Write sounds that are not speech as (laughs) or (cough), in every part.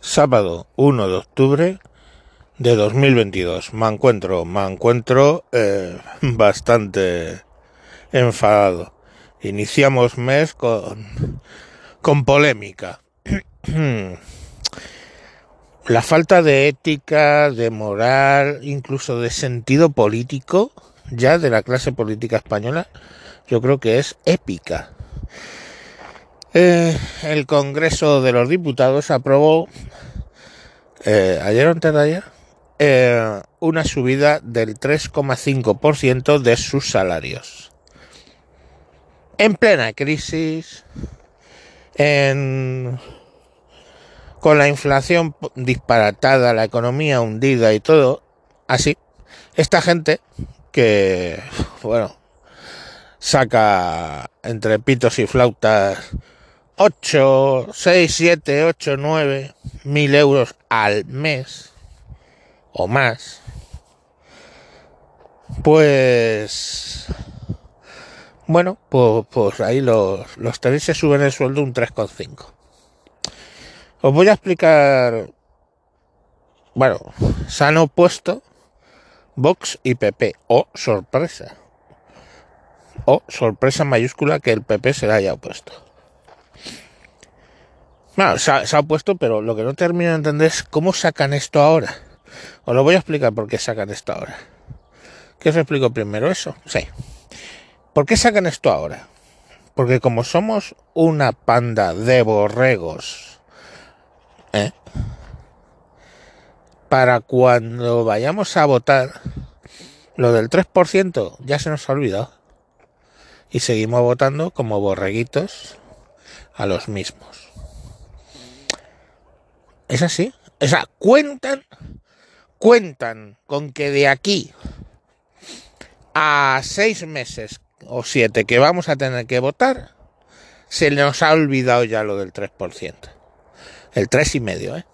sábado 1 de octubre de 2022. Me encuentro, me encuentro eh, bastante enfadado. Iniciamos mes con, con polémica. (clears throat) La falta de ética, de moral, incluso de sentido político, ya de la clase política española, yo creo que es épica. Eh, el Congreso de los Diputados aprobó eh, ayer o antes de ayer eh, una subida del 3,5% de sus salarios. En plena crisis, en, con la inflación disparatada, la economía hundida y todo, así, esta gente que, bueno, saca entre pitos y flautas 8, 6, 7, 8, 9 mil euros al mes o más, pues bueno, pues, pues ahí los, los tenéis se suben el sueldo un 3,5. Os voy a explicar, bueno, se han opuesto Vox y PP, o sorpresa, o sorpresa mayúscula que el PP se la haya opuesto. Bueno, se ha, opuesto, pero lo que no termino de entender es cómo sacan esto ahora. Os lo voy a explicar por qué sacan esto ahora. ¿Qué os explico primero eso? Sí. ¿Por qué sacan esto ahora? Porque como somos una panda de borregos, ¿eh? para cuando vayamos a votar, lo del 3% ya se nos ha olvidado. Y seguimos votando como borreguitos a los mismos. Es así. O sea, cuentan, cuentan con que de aquí a seis meses o siete que vamos a tener que votar, se nos ha olvidado ya lo del 3%. El tres y medio, ¿eh?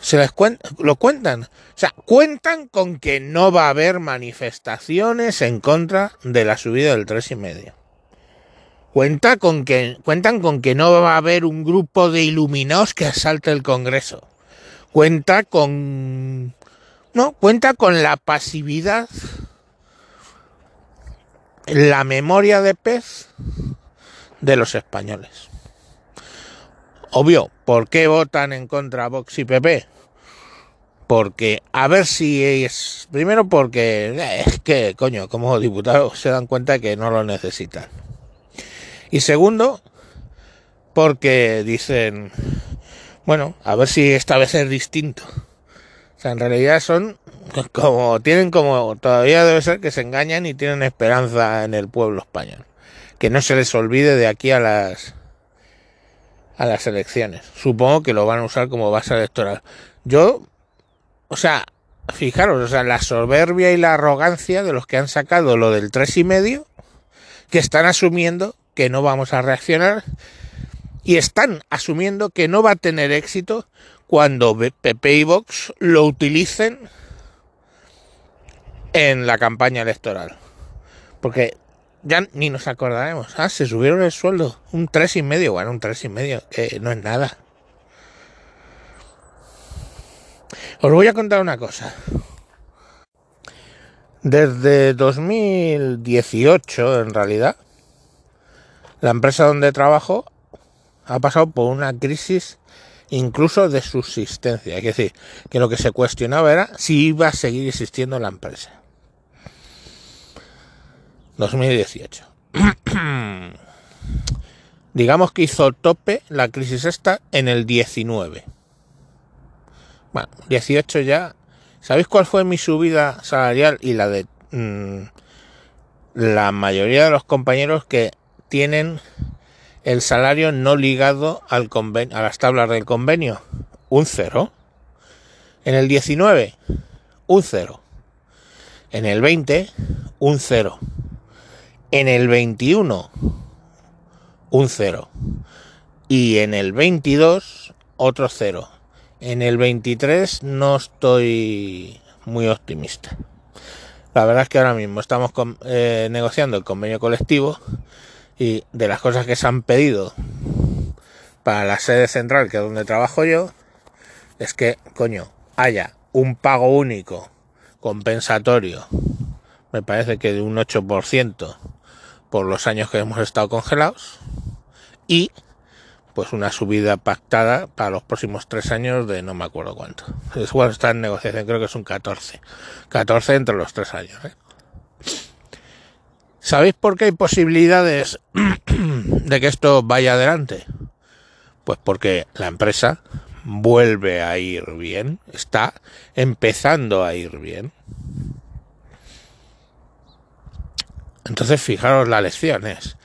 Se les cuenta, lo cuentan. O sea, cuentan con que no va a haber manifestaciones en contra de la subida del tres y medio. Cuenta con que, cuentan con que no va a haber un grupo de iluminados que asalte el Congreso. Cuenta con... No, cuenta con la pasividad, la memoria de pez de los españoles. Obvio, ¿por qué votan en contra Vox y PP? Porque, a ver si es... Primero porque es que, coño, como diputados se dan cuenta que no lo necesitan. Y segundo, porque dicen, bueno, a ver si esta vez es distinto. O sea, en realidad son (laughs) como, tienen como, todavía debe ser que se engañan y tienen esperanza en el pueblo español. Que no se les olvide de aquí a las, a las elecciones. Supongo que lo van a usar como base electoral. Yo, o sea, fijaros, o sea, la soberbia y la arrogancia de los que han sacado lo del tres y medio, que están asumiendo que no vamos a reaccionar y están asumiendo que no va a tener éxito cuando PP y Vox lo utilicen en la campaña electoral. Porque ya ni nos acordaremos. Ah, se subieron el sueldo. Un tres y medio. Bueno, un tres y medio. Que no es nada. Os voy a contar una cosa. Desde 2018, en realidad, la empresa donde trabajo ha pasado por una crisis incluso de subsistencia. Es decir, que lo que se cuestionaba era si iba a seguir existiendo la empresa. 2018. (clears throat) Digamos que hizo tope la crisis esta en el 19. Bueno, 18 ya. ¿Sabéis cuál fue mi subida salarial y la de mmm, la mayoría de los compañeros que tienen el salario no ligado al convenio, a las tablas del convenio? Un cero. En el 19, un cero. En el 20, un cero. En el 21, un cero. Y en el 22, otro cero. En el 23 no estoy muy optimista. La verdad es que ahora mismo estamos eh, negociando el convenio colectivo y de las cosas que se han pedido para la sede central, que es donde trabajo yo, es que, coño, haya un pago único compensatorio, me parece que de un 8% por los años que hemos estado congelados, y pues una subida pactada para los próximos tres años de no me acuerdo cuánto. Es igual está en negociación, creo que es un 14. 14 entre los tres años. ¿eh? ¿Sabéis por qué hay posibilidades (clears throat) de que esto vaya adelante? Pues porque la empresa vuelve a ir bien, está empezando a ir bien. Entonces, fijaros la lección es,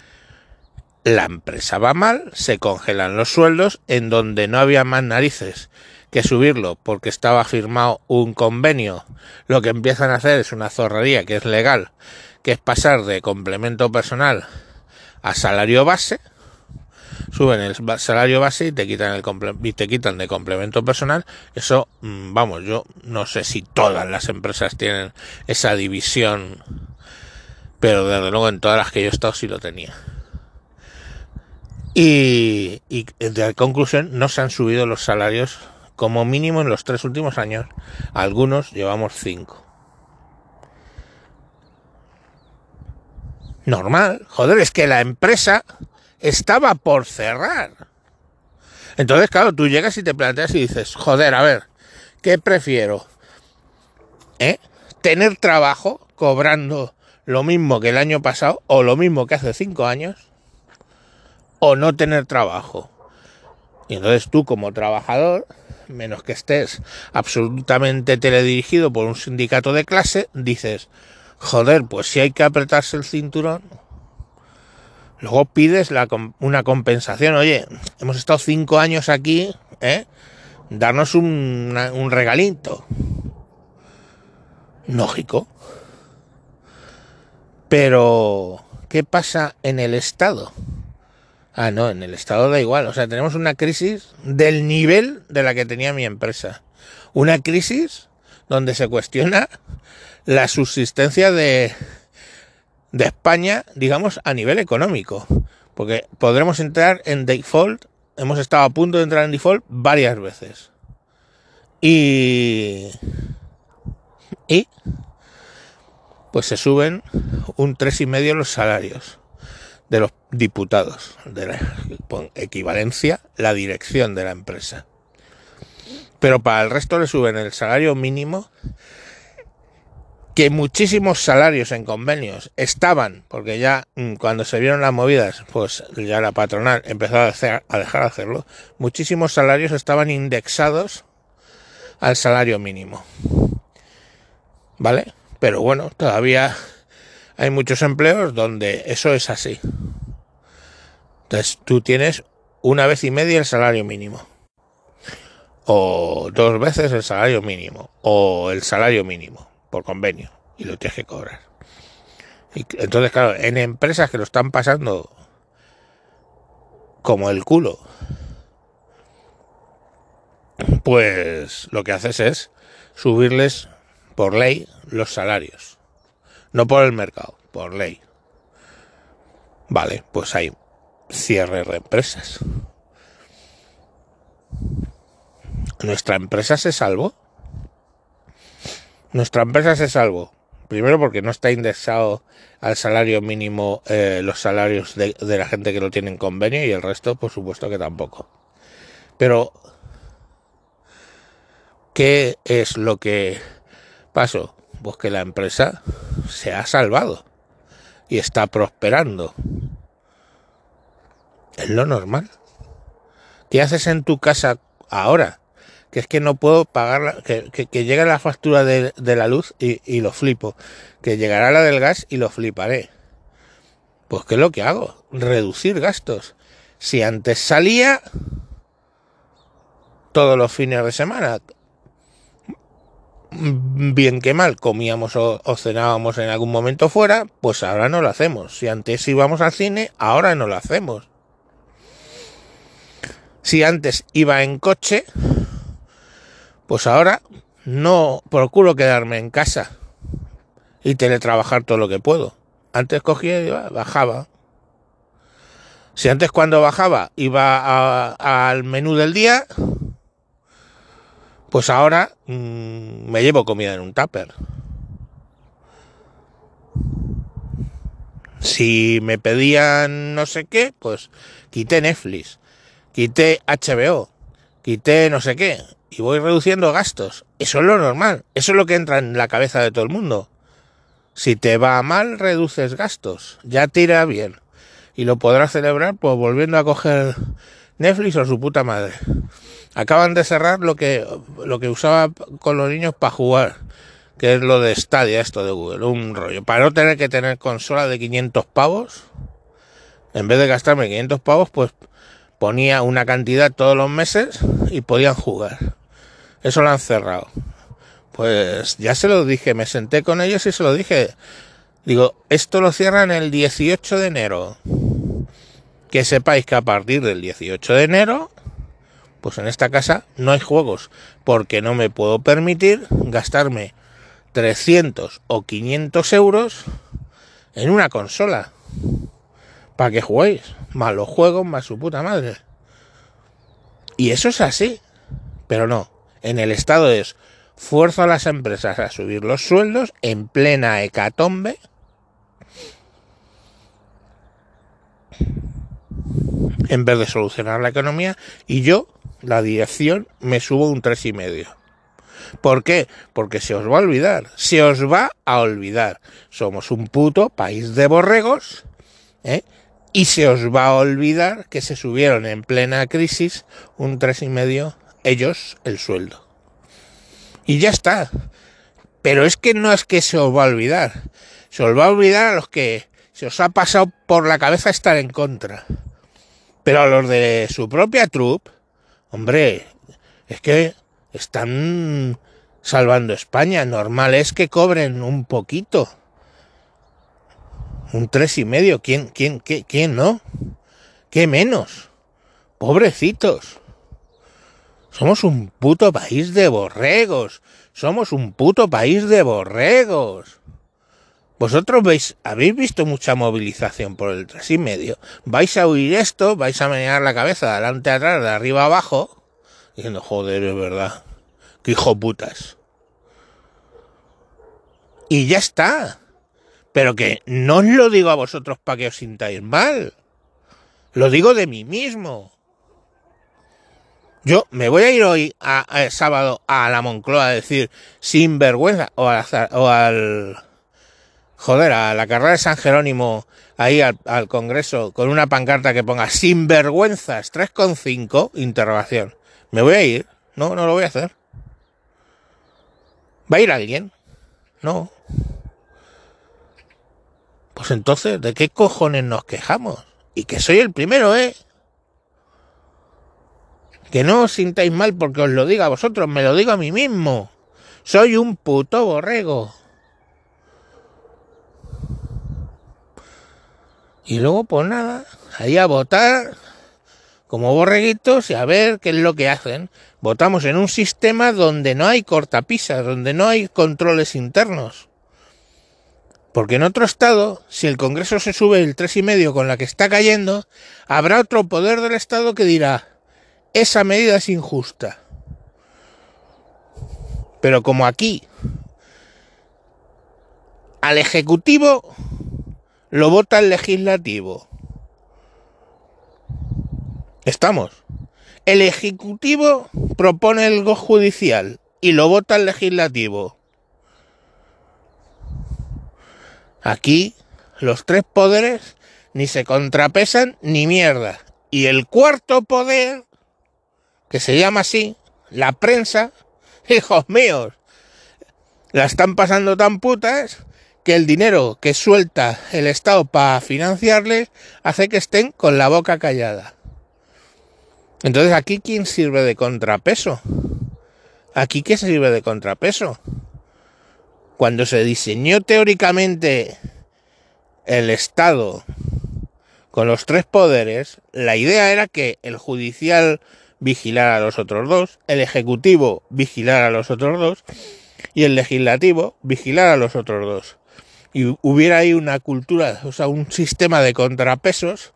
la empresa va mal, se congelan los sueldos en donde no había más narices que subirlo porque estaba firmado un convenio. Lo que empiezan a hacer es una zorrería que es legal, que es pasar de complemento personal a salario base. Suben el salario base y te quitan el y te quitan de complemento personal. Eso, mm, vamos, yo no sé si todas las empresas tienen esa división, pero desde luego en todas las que yo he estado sí lo tenía. Y, y de conclusión, no se han subido los salarios como mínimo en los tres últimos años. Algunos llevamos cinco. Normal, joder, es que la empresa estaba por cerrar. Entonces, claro, tú llegas y te planteas y dices, joder, a ver, ¿qué prefiero? ¿Eh? ¿Tener trabajo cobrando lo mismo que el año pasado o lo mismo que hace cinco años? o no tener trabajo. Y entonces tú como trabajador, menos que estés absolutamente teledirigido por un sindicato de clase, dices, joder, pues si hay que apretarse el cinturón, luego pides una compensación. Oye, hemos estado cinco años aquí, ¿eh? Darnos un regalito. Lógico. Pero, ¿qué pasa en el Estado? Ah, no, en el Estado da igual. O sea, tenemos una crisis del nivel de la que tenía mi empresa. Una crisis donde se cuestiona la subsistencia de, de España, digamos, a nivel económico. Porque podremos entrar en default, hemos estado a punto de entrar en default varias veces. Y... Y... Pues se suben un tres y medio los salarios de los diputados, de la equivalencia, la dirección de la empresa. Pero para el resto le suben el salario mínimo, que muchísimos salarios en convenios estaban, porque ya mm, cuando se vieron las movidas, pues ya la patronal empezó a, a dejar de hacerlo, muchísimos salarios estaban indexados al salario mínimo. ¿Vale? Pero bueno, todavía hay muchos empleos donde eso es así. Entonces tú tienes una vez y media el salario mínimo. O dos veces el salario mínimo. O el salario mínimo por convenio. Y lo tienes que cobrar. Y entonces, claro, en empresas que lo están pasando como el culo, pues lo que haces es subirles por ley los salarios. No por el mercado, por ley. Vale, pues hay cierre de empresas. Nuestra empresa se salvó. Nuestra empresa se salvó. Primero porque no está indexado al salario mínimo eh, los salarios de, la gente que lo tiene en convenio y el resto, por supuesto que tampoco. Pero, ¿qué es lo que pasó? Pues que la empresa se ha salvado y está prosperando. Es lo normal. ¿Qué haces en tu casa ahora? Que es que no puedo pagar, que, que, llega la factura de, de la luz y, y, lo flipo. Que llegará la del gas y lo fliparé. Pues ¿qué es lo que hago? Reducir gastos. Si antes salía todos los fines de semana bien que mal comíamos o, cenábamos en algún momento fuera, pues ahora no lo hacemos. Si antes íbamos al cine, ahora no lo hacemos. Si antes iba en coche, pues ahora no procuro quedarme en casa y teletrabajar todo lo que puedo. Antes cogía y bajaba. Si antes cuando bajaba iba al menú del día, pues ahora mmm, me llevo comida en un tupper. Si me pedían no sé qué, pues quité Netflix, quité HBO, quité no sé qué, y voy reduciendo gastos. Eso es lo normal, eso es lo que entra en la cabeza de todo el mundo. Si te va mal, reduces gastos, ya tira bien. Y lo podrás celebrar pues volviendo a coger Netflix o su puta madre. Acaban de cerrar lo que, lo que usaba con los niños para jugar que es lo de Stadia, esto de Google, un rollo. Para no tener que tener consola de 500 pavos, en vez de gastarme 500 pavos, pues ponía una cantidad todos los meses y podían jugar. Eso lo han cerrado. Pues ya se lo dije, me senté con ellos y se lo dije. Digo, esto lo cierran el 18 de enero. Que sepáis que a partir del 18 de enero, pues en esta casa no hay juegos, porque no me puedo permitir gastarme 300 o 500 euros en una consola. Para que juguéis. Más los juegos, más su puta madre. Y eso es así. Pero no. En el Estado es fuerza a las empresas a subir los sueldos en plena hecatombe. En vez de solucionar la economía. Y yo, la dirección, me subo un tres y medio. ¿Por qué? Porque se os va a olvidar, se os va a olvidar. Somos un puto país de borregos, ¿eh? Y se os va a olvidar que se subieron en plena crisis un tres y medio ellos el sueldo. Y ya está. Pero es que no es que se os va a olvidar. Se os va a olvidar a los que se os ha pasado por la cabeza estar en contra. Pero a los de su propia troupe, hombre, es que están salvando España. Normal es que cobren un poquito. Un tres y medio. ¿Quién, quién, qué, quién no? ¿Qué menos? Pobrecitos. Somos un puto país de borregos. Somos un puto país de borregos. Vosotros veis, habéis visto mucha movilización por el tres y medio. Vais a oír esto, vais a menear la cabeza de adelante atrás, de arriba abajo Diciendo, joder, es verdad. Que hijo putas. Y ya está. Pero que no os lo digo a vosotros para que os sintáis mal. Lo digo de mí mismo. Yo me voy a ir hoy a, el sábado a la Moncloa a decir sin vergüenza o, o al joder a la carrera de San Jerónimo ahí al, Congreso con una pancarta que ponga sin vergüenzas 3,5 interrogación ¿Me voy a ir? No, no lo voy a hacer. ¿Va a ir alguien? No. Pues entonces, ¿de qué cojones nos quejamos? Y que soy el primero, ¿eh? Que no os sintáis mal porque os lo diga a vosotros, me lo digo a mí mismo. Soy un puto borrego. Y luego, pues nada, ahí a votar como borreguitos y a ver qué es lo que hacen. Votamos en un sistema donde no hay cortapisas, donde no hay controles internos. Porque en otro estado, si el Congreso se sube el tres y medio con la que está cayendo, habrá otro poder del Estado que dirá esa medida es injusta. Pero como aquí al Ejecutivo lo vota el Legislativo Estamos. El Ejecutivo propone el judicial y lo vota el legislativo. Aquí los tres poderes ni se contrapesan ni mierda. Y el cuarto poder, que se llama así, la prensa, (laughs) hijos míos, la están pasando tan putas que el dinero que suelta el Estado para financiarles hace que estén con la boca callada. Entonces, ¿aquí quién sirve de contrapeso? ¿Aquí qué sirve de contrapeso? Cuando se diseñó teóricamente el Estado con los tres poderes, la idea era que el judicial vigilara a los otros dos, el ejecutivo vigilara a los otros dos y el legislativo vigilara a los otros dos. Y hubiera ahí una cultura, o sea, un sistema de contrapesos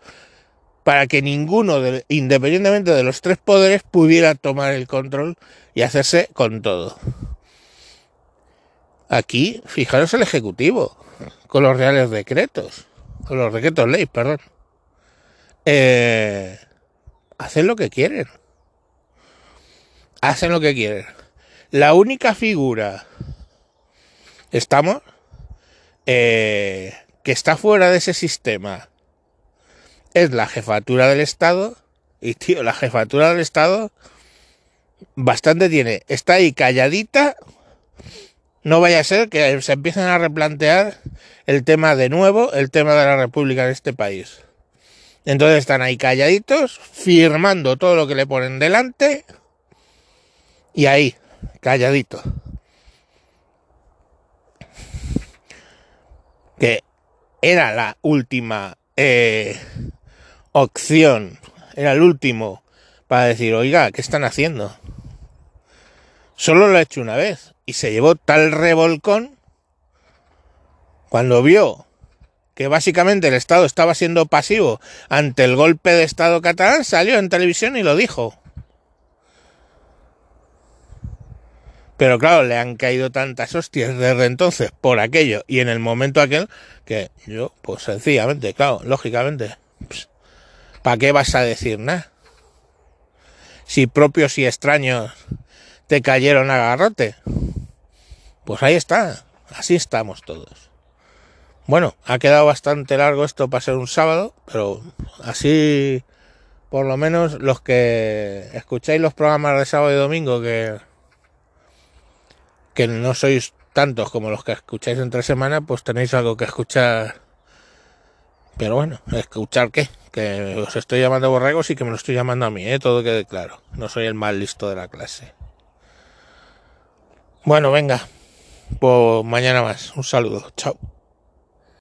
para que ninguno, de, independientemente de los tres poderes, pudiera tomar el control y hacerse con todo. Aquí, fijaros el Ejecutivo, con los reales decretos, con los decretos ley, perdón. Eh, hacen lo que quieren. Hacen lo que quieren. La única figura, estamos, eh, que está fuera de ese sistema es la jefatura del Estado. Y tío, la jefatura del Estado bastante tiene. Está ahí calladita. No vaya a ser que se empiecen a replantear el tema de nuevo, el tema de la República en este país. Entonces están ahí calladitos, firmando todo lo que le ponen delante. Y ahí, calladito. Que era la última eh, opción, era el último para decir, oiga, ¿qué están haciendo? Solo lo ha hecho una vez y se llevó tal revolcón cuando vio que básicamente el Estado estaba siendo pasivo ante el golpe de Estado catalán, salió en televisión y lo dijo. Pero claro, le han caído tantas hostias desde entonces por aquello y en el momento aquel que yo, pues sencillamente, claro, lógicamente, pues, ¿para qué vas a decir nada? Si propios y extraños te cayeron a garrote. Pues ahí está, así estamos todos. Bueno, ha quedado bastante largo esto para ser un sábado, pero así, por lo menos los que escucháis los programas de sábado y domingo, que que no sois tantos como los que escucháis entre semana, pues tenéis algo que escuchar. Pero bueno, ¿escuchar qué? Que os estoy llamando borregos y que me lo estoy llamando a mí, ¿eh? Todo quede claro. No soy el más listo de la clase. Bueno, venga. Pues mañana más. Un saludo. Chao.